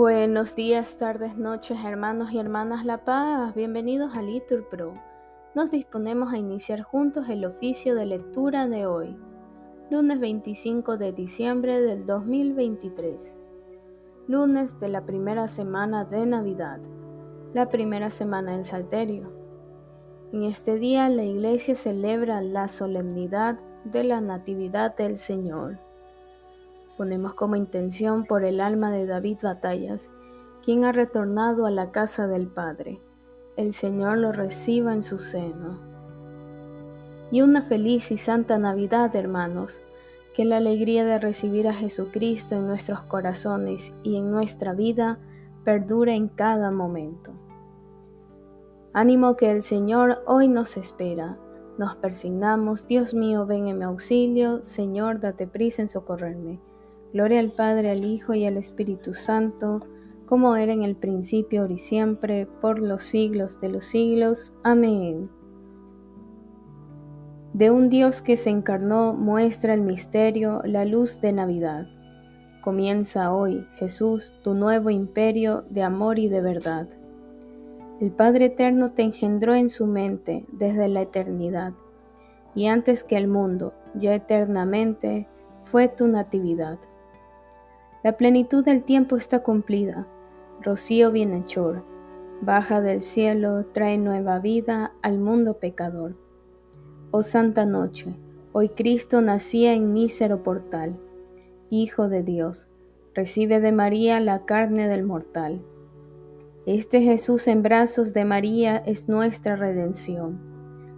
Buenos días, tardes, noches, hermanos y hermanas La Paz. Bienvenidos a Litur Pro. Nos disponemos a iniciar juntos el oficio de lectura de hoy, lunes 25 de diciembre del 2023, lunes de la primera semana de Navidad, la primera semana en Salterio. En este día la iglesia celebra la solemnidad de la Natividad del Señor. Ponemos como intención por el alma de David Batallas, quien ha retornado a la casa del Padre. El Señor lo reciba en su seno. Y una feliz y santa Navidad, hermanos, que la alegría de recibir a Jesucristo en nuestros corazones y en nuestra vida perdure en cada momento. Ánimo que el Señor hoy nos espera. Nos persignamos, Dios mío, ven en mi auxilio, Señor, date prisa en socorrerme. Gloria al Padre, al Hijo y al Espíritu Santo, como era en el principio, ahora y siempre, por los siglos de los siglos. Amén. De un Dios que se encarnó muestra el misterio, la luz de Navidad. Comienza hoy, Jesús, tu nuevo imperio de amor y de verdad. El Padre Eterno te engendró en su mente desde la eternidad, y antes que el mundo, ya eternamente, fue tu natividad. La plenitud del tiempo está cumplida. Rocío bienhechor, baja del cielo, trae nueva vida al mundo pecador. Oh Santa Noche, hoy Cristo nacía en mísero portal. Hijo de Dios, recibe de María la carne del mortal. Este Jesús en brazos de María es nuestra redención.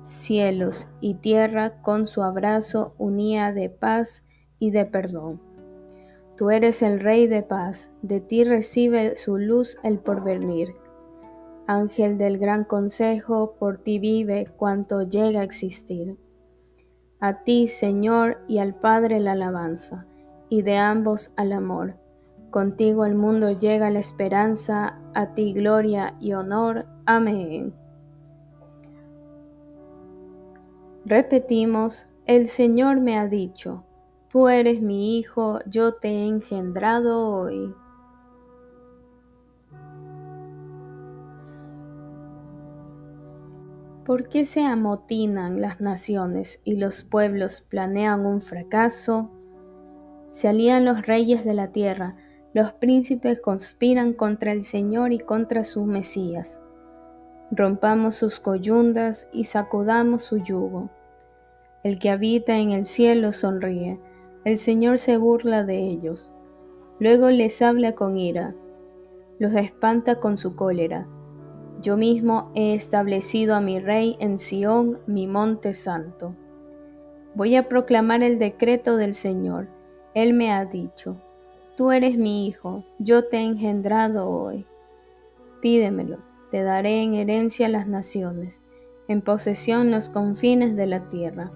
Cielos y tierra con su abrazo unía de paz y de perdón. Tú eres el Rey de paz, de ti recibe su luz el porvenir. Ángel del gran consejo, por ti vive cuanto llega a existir. A ti, Señor, y al Padre la alabanza, y de ambos al amor. Contigo el mundo llega la esperanza, a ti gloria y honor. Amén. Repetimos, el Señor me ha dicho, Tú eres mi hijo, yo te he engendrado hoy. ¿Por qué se amotinan las naciones y los pueblos planean un fracaso? Se alían los reyes de la tierra, los príncipes conspiran contra el Señor y contra su Mesías. Rompamos sus coyundas y sacudamos su yugo. El que habita en el cielo sonríe el Señor se burla de ellos. Luego les habla con ira, los espanta con su cólera. Yo mismo he establecido a mi rey en Sión, mi monte santo. Voy a proclamar el decreto del Señor. Él me ha dicho, Tú eres mi hijo, yo te he engendrado hoy. Pídemelo, te daré en herencia las naciones, en posesión los confines de la tierra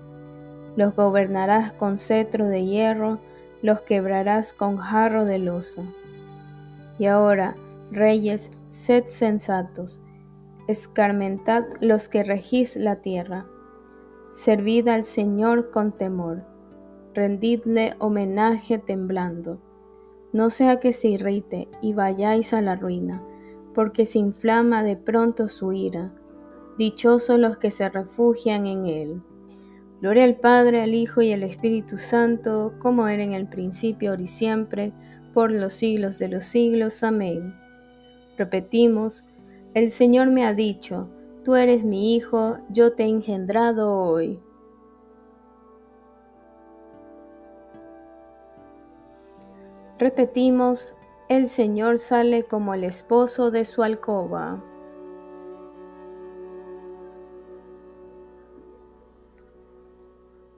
los gobernarás con cetro de hierro, los quebrarás con jarro de losa. Y ahora, reyes, sed sensatos, escarmentad los que regís la tierra. Servid al Señor con temor, rendidle homenaje temblando. No sea que se irrite y vayáis a la ruina, porque se inflama de pronto su ira. Dichosos los que se refugian en él. Gloria al Padre, al Hijo y al Espíritu Santo, como era en el principio, ahora y siempre, por los siglos de los siglos. Amén. Repetimos, el Señor me ha dicho, tú eres mi Hijo, yo te he engendrado hoy. Repetimos, el Señor sale como el esposo de su alcoba.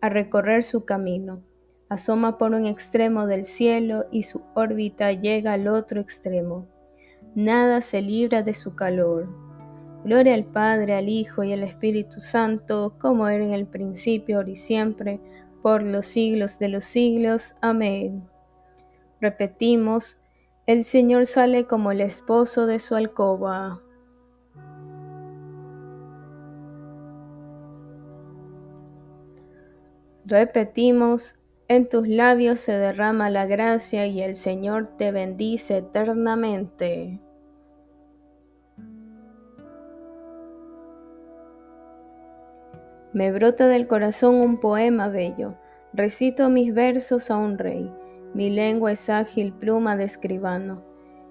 a recorrer su camino. Asoma por un extremo del cielo y su órbita llega al otro extremo. nada se libra de su calor. Gloria al Padre, al Hijo y al Espíritu Santo, como era en el principio, ahora y siempre, por los siglos de los siglos. Amén. Repetimos, el Señor sale como el esposo de su alcoba. Repetimos, en tus labios se derrama la gracia y el Señor te bendice eternamente. Me brota del corazón un poema bello, recito mis versos a un rey, mi lengua es ágil pluma de escribano,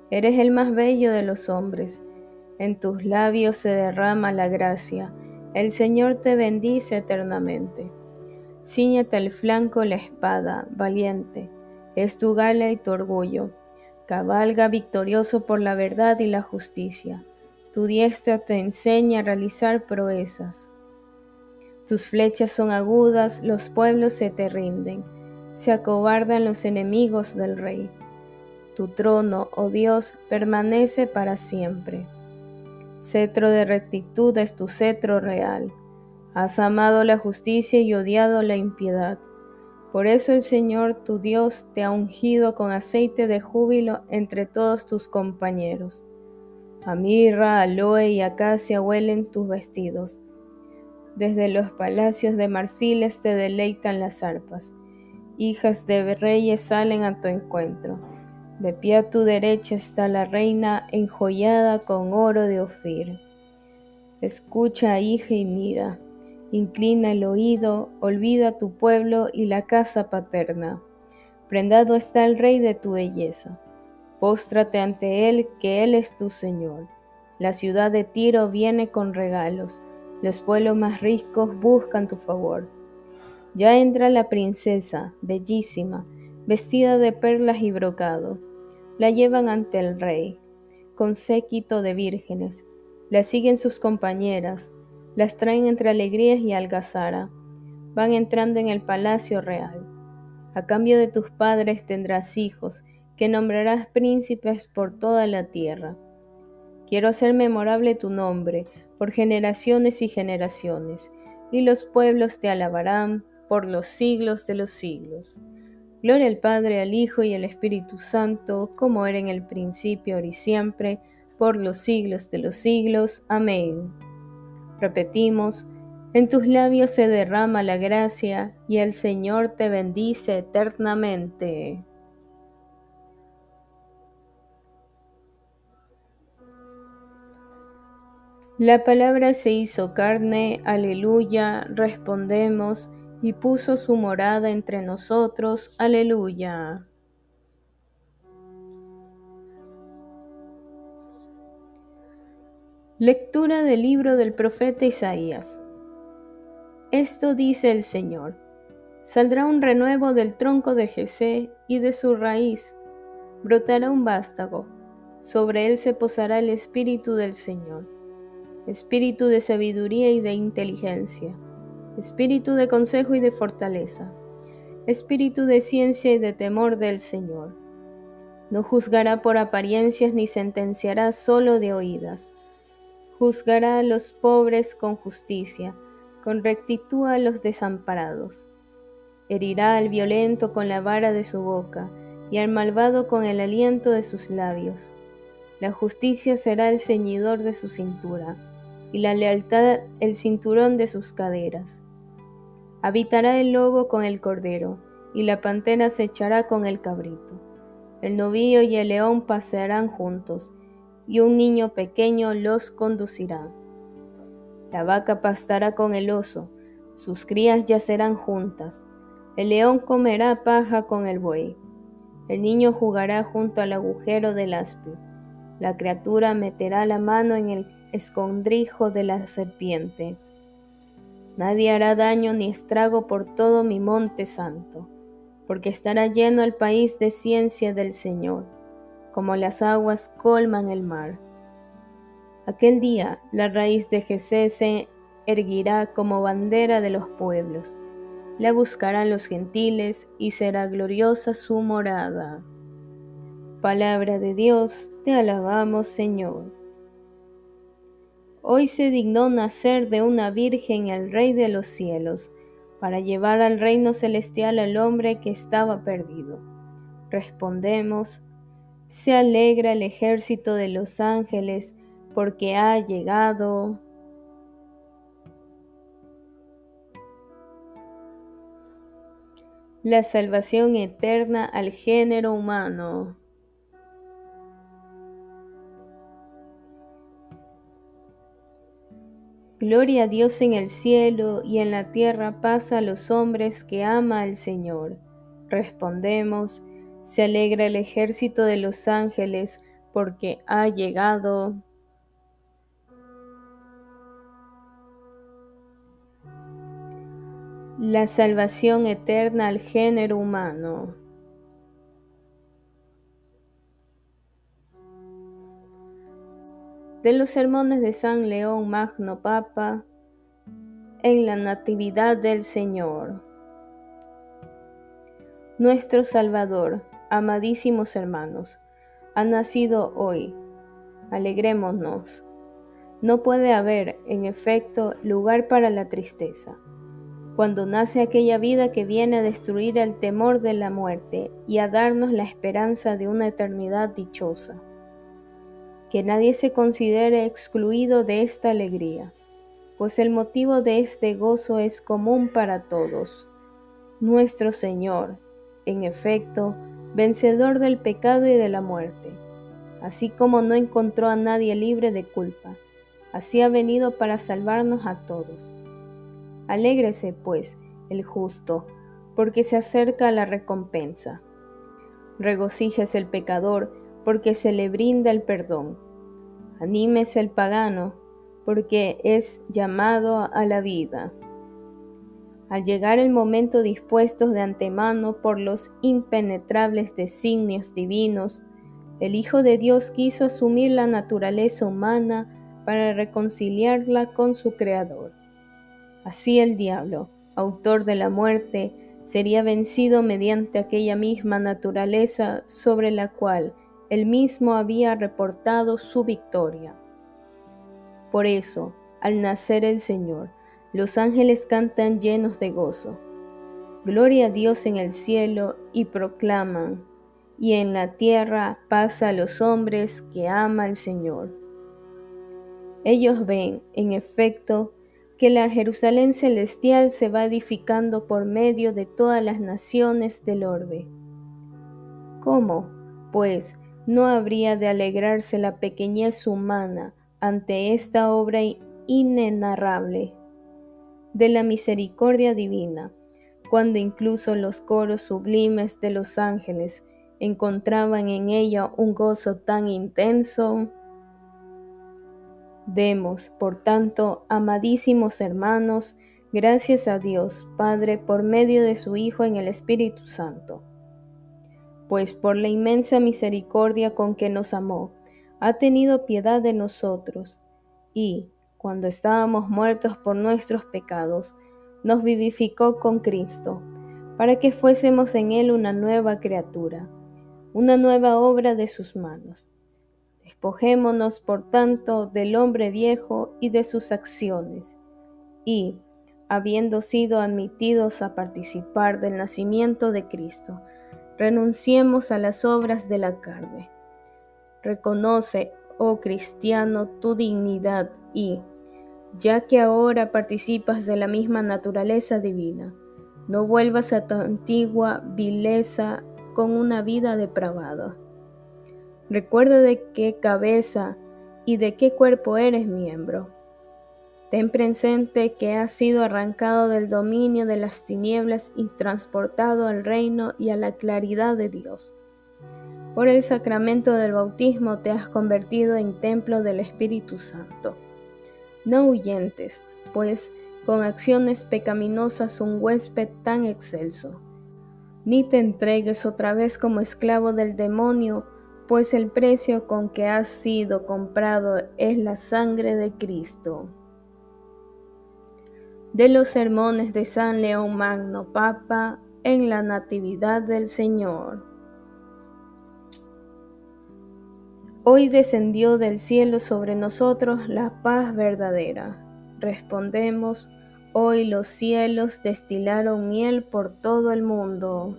eres el más bello de los hombres, en tus labios se derrama la gracia, el Señor te bendice eternamente. Cíñete el flanco la espada, valiente, es tu gala y tu orgullo, cabalga victorioso por la verdad y la justicia, tu diestra te enseña a realizar proezas. Tus flechas son agudas, los pueblos se te rinden, se acobardan los enemigos del rey. Tu trono, oh Dios, permanece para siempre. Cetro de rectitud es tu cetro real. Has amado la justicia y odiado la impiedad. Por eso el Señor tu Dios te ha ungido con aceite de júbilo entre todos tus compañeros. A mirra, aloe y acacia huelen tus vestidos desde los palacios de marfiles te deleitan las arpas. Hijas de reyes salen a tu encuentro. De pie a tu derecha está la reina enjollada con oro de Ofir. Escucha, hija, y mira. Inclina el oído, olvida tu pueblo y la casa paterna. Prendado está el rey de tu belleza. Póstrate ante él, que él es tu Señor. La ciudad de Tiro viene con regalos los pueblos más ricos buscan tu favor. Ya entra la princesa, bellísima, vestida de perlas y brocado. La llevan ante el rey, con séquito de vírgenes. La siguen sus compañeras, las traen entre alegrías y algazara. Van entrando en el palacio real. A cambio de tus padres tendrás hijos, que nombrarás príncipes por toda la tierra. Quiero hacer memorable tu nombre, por generaciones y generaciones, y los pueblos te alabarán por los siglos de los siglos. Gloria al Padre, al Hijo y al Espíritu Santo, como era en el principio, ahora y siempre, por los siglos de los siglos. Amén. Repetimos, en tus labios se derrama la gracia, y el Señor te bendice eternamente. La palabra se hizo carne, aleluya, respondemos, y puso su morada entre nosotros, aleluya. Lectura del libro del profeta Isaías. Esto dice el Señor. Saldrá un renuevo del tronco de Jesé y de su raíz brotará un vástago. Sobre él se posará el espíritu del Señor espíritu de sabiduría y de inteligencia, espíritu de consejo y de fortaleza, espíritu de ciencia y de temor del Señor. No juzgará por apariencias ni sentenciará solo de oídas. Juzgará a los pobres con justicia, con rectitud a los desamparados. Herirá al violento con la vara de su boca y al malvado con el aliento de sus labios. La justicia será el ceñidor de su cintura y la lealtad el cinturón de sus caderas. Habitará el lobo con el cordero, y la pantera se echará con el cabrito. El novillo y el león pasearán juntos, y un niño pequeño los conducirá. La vaca pastará con el oso, sus crías yacerán juntas. El león comerá paja con el buey. El niño jugará junto al agujero del áspid. La criatura meterá la mano en el escondrijo de la serpiente. Nadie hará daño ni estrago por todo mi monte santo, porque estará lleno el país de ciencia del Señor, como las aguas colman el mar. Aquel día la raíz de Jesé se erguirá como bandera de los pueblos, la buscarán los gentiles y será gloriosa su morada. Palabra de Dios, te alabamos Señor. Hoy se dignó nacer de una virgen el Rey de los cielos, para llevar al reino celestial al hombre que estaba perdido. Respondemos, se alegra el ejército de los ángeles, porque ha llegado la salvación eterna al género humano. Gloria a Dios en el cielo y en la tierra paz a los hombres que ama al Señor. Respondemos, se alegra el ejército de los ángeles porque ha llegado la salvación eterna al género humano. de los sermones de San León Magno Papa en la Natividad del Señor. Nuestro Salvador, amadísimos hermanos, ha nacido hoy. Alegrémonos. No puede haber, en efecto, lugar para la tristeza. Cuando nace aquella vida que viene a destruir el temor de la muerte y a darnos la esperanza de una eternidad dichosa que nadie se considere excluido de esta alegría, pues el motivo de este gozo es común para todos. Nuestro Señor, en efecto, vencedor del pecado y de la muerte, así como no encontró a nadie libre de culpa, así ha venido para salvarnos a todos. Alégrese, pues, el justo, porque se acerca la recompensa. Regocíjese el pecador, porque se le brinda el perdón. Anímese el pagano, porque es llamado a la vida. Al llegar el momento dispuesto de antemano por los impenetrables designios divinos, el Hijo de Dios quiso asumir la naturaleza humana para reconciliarla con su Creador. Así el diablo, autor de la muerte, sería vencido mediante aquella misma naturaleza sobre la cual él mismo había reportado su victoria. Por eso, al nacer el Señor, los ángeles cantan llenos de gozo. Gloria a Dios en el cielo y proclaman, y en la tierra paz a los hombres que ama el Señor. Ellos ven, en efecto, que la Jerusalén celestial se va edificando por medio de todas las naciones del orbe. ¿Cómo, pues, no habría de alegrarse la pequeñez humana ante esta obra inenarrable de la misericordia divina, cuando incluso los coros sublimes de los ángeles encontraban en ella un gozo tan intenso. Demos, por tanto, amadísimos hermanos, gracias a Dios Padre por medio de su Hijo en el Espíritu Santo pues por la inmensa misericordia con que nos amó, ha tenido piedad de nosotros, y, cuando estábamos muertos por nuestros pecados, nos vivificó con Cristo, para que fuésemos en Él una nueva criatura, una nueva obra de sus manos. Despojémonos, por tanto, del hombre viejo y de sus acciones, y, habiendo sido admitidos a participar del nacimiento de Cristo, renunciemos a las obras de la carne. Reconoce, oh cristiano, tu dignidad y, ya que ahora participas de la misma naturaleza divina, no vuelvas a tu antigua vileza con una vida depravada. Recuerda de qué cabeza y de qué cuerpo eres miembro Ten presente que has sido arrancado del dominio de las tinieblas y transportado al reino y a la claridad de Dios. Por el sacramento del bautismo te has convertido en templo del Espíritu Santo. No huyentes, pues, con acciones pecaminosas un huésped tan excelso. Ni te entregues otra vez como esclavo del demonio, pues el precio con que has sido comprado es la sangre de Cristo de los sermones de San León Magno Papa en la Natividad del Señor. Hoy descendió del cielo sobre nosotros la paz verdadera. Respondemos, hoy los cielos destilaron miel por todo el mundo.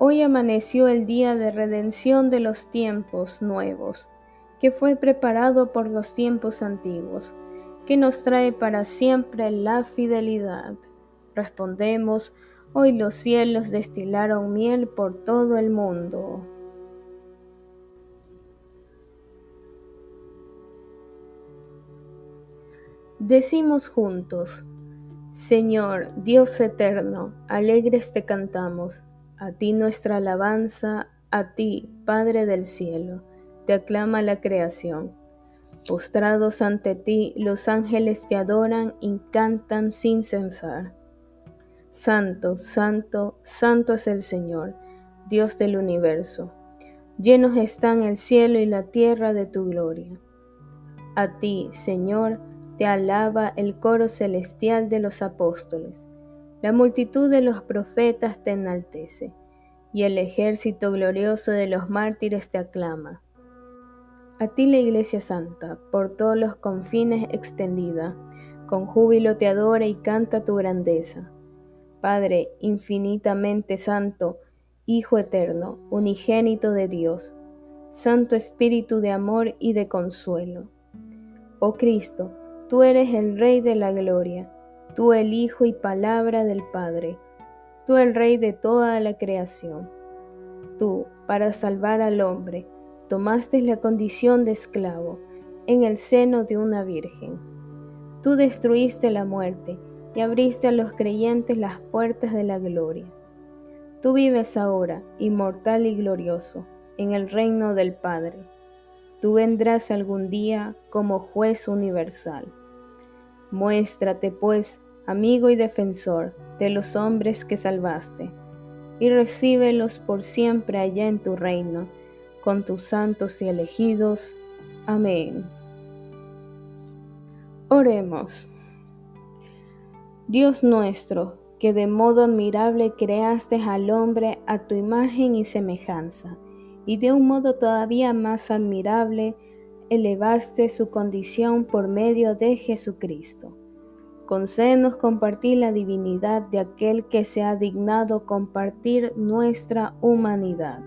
Hoy amaneció el día de redención de los tiempos nuevos, que fue preparado por los tiempos antiguos, que nos trae para siempre la fidelidad. Respondemos, hoy los cielos destilaron miel por todo el mundo. Decimos juntos, Señor, Dios eterno, alegres te cantamos, a ti nuestra alabanza, a ti, Padre del cielo, te aclama la creación. Postrados ante ti, los ángeles te adoran y cantan sin censar. Santo, santo, santo es el Señor, Dios del universo. Llenos están el cielo y la tierra de tu gloria. A ti, Señor, te alaba el coro celestial de los apóstoles. La multitud de los profetas te enaltece, y el ejército glorioso de los mártires te aclama. A ti la Iglesia Santa, por todos los confines extendida, con júbilo te adora y canta tu grandeza. Padre infinitamente santo, Hijo eterno, unigénito de Dios, Santo Espíritu de amor y de consuelo. Oh Cristo, tú eres el Rey de la gloria, tú el Hijo y palabra del Padre, tú el Rey de toda la creación. Tú, para salvar al hombre, tomaste la condición de esclavo en el seno de una virgen. Tú destruiste la muerte y abriste a los creyentes las puertas de la gloria. Tú vives ahora, inmortal y glorioso, en el reino del Padre. Tú vendrás algún día como juez universal. Muéstrate, pues, amigo y defensor de los hombres que salvaste, y recíbelos por siempre allá en tu reino, con tus santos y elegidos. Amén. Oremos. Dios nuestro, que de modo admirable creaste al hombre a tu imagen y semejanza, y de un modo todavía más admirable elevaste su condición por medio de Jesucristo. Concédenos compartir la divinidad de aquel que se ha dignado compartir nuestra humanidad.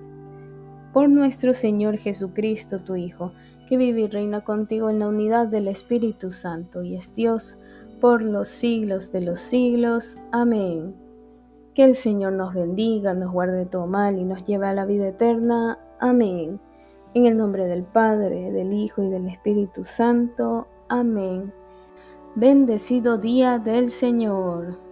Por nuestro Señor Jesucristo, tu Hijo, que vive y reina contigo en la unidad del Espíritu Santo y es Dios, por los siglos de los siglos. Amén. Que el Señor nos bendiga, nos guarde todo mal y nos lleve a la vida eterna. Amén. En el nombre del Padre, del Hijo y del Espíritu Santo. Amén. Bendecido día del Señor.